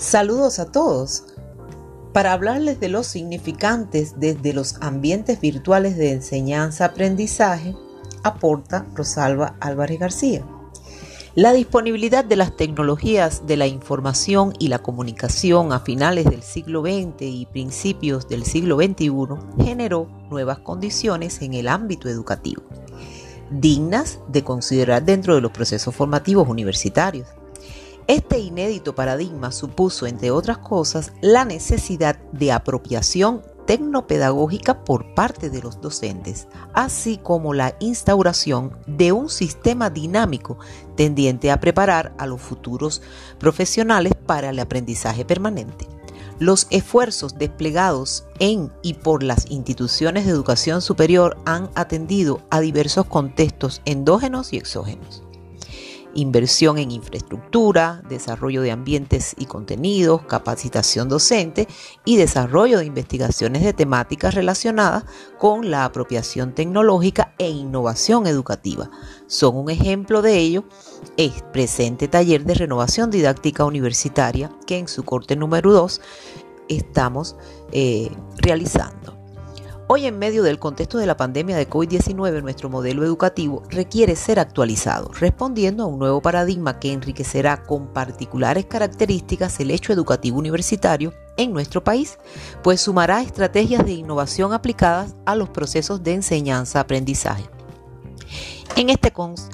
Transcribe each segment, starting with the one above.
Saludos a todos. Para hablarles de los significantes desde los ambientes virtuales de enseñanza-aprendizaje, aporta Rosalba Álvarez García. La disponibilidad de las tecnologías de la información y la comunicación a finales del siglo XX y principios del siglo XXI generó nuevas condiciones en el ámbito educativo, dignas de considerar dentro de los procesos formativos universitarios. Este inédito paradigma supuso, entre otras cosas, la necesidad de apropiación tecnopedagógica por parte de los docentes, así como la instauración de un sistema dinámico tendiente a preparar a los futuros profesionales para el aprendizaje permanente. Los esfuerzos desplegados en y por las instituciones de educación superior han atendido a diversos contextos endógenos y exógenos inversión en infraestructura, desarrollo de ambientes y contenidos, capacitación docente y desarrollo de investigaciones de temáticas relacionadas con la apropiación tecnológica e innovación educativa. Son un ejemplo de ello el presente taller de renovación didáctica universitaria que en su corte número 2 estamos eh, realizando. Hoy en medio del contexto de la pandemia de COVID-19, nuestro modelo educativo requiere ser actualizado, respondiendo a un nuevo paradigma que enriquecerá con particulares características el hecho educativo universitario en nuestro país, pues sumará estrategias de innovación aplicadas a los procesos de enseñanza-aprendizaje. En este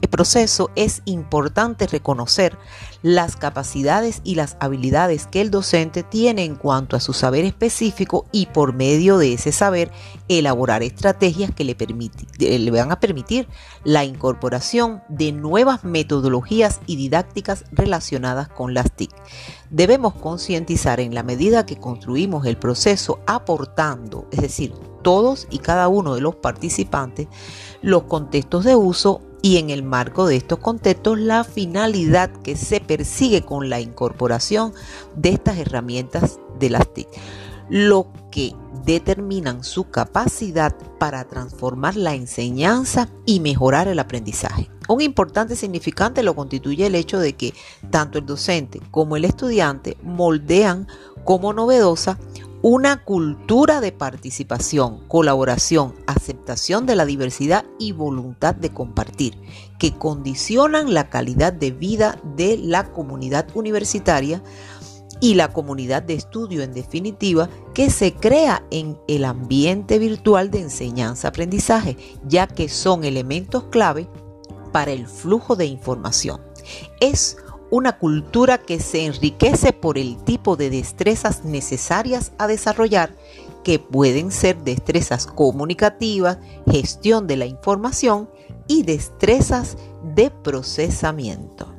proceso es importante reconocer las capacidades y las habilidades que el docente tiene en cuanto a su saber específico y por medio de ese saber elaborar estrategias que le, le van a permitir la incorporación de nuevas metodologías y didácticas relacionadas con las TIC. Debemos concientizar en la medida que construimos el proceso aportando, es decir, todos y cada uno de los participantes, los contextos de uso y en el marco de estos contextos la finalidad que se persigue con la incorporación de estas herramientas de las TIC, lo que determinan su capacidad para transformar la enseñanza y mejorar el aprendizaje. Un importante significante lo constituye el hecho de que tanto el docente como el estudiante moldean como novedosa una cultura de participación, colaboración, aceptación de la diversidad y voluntad de compartir, que condicionan la calidad de vida de la comunidad universitaria y la comunidad de estudio en definitiva que se crea en el ambiente virtual de enseñanza-aprendizaje, ya que son elementos clave para el flujo de información. Es una cultura que se enriquece por el tipo de destrezas necesarias a desarrollar, que pueden ser destrezas comunicativas, gestión de la información y destrezas de procesamiento.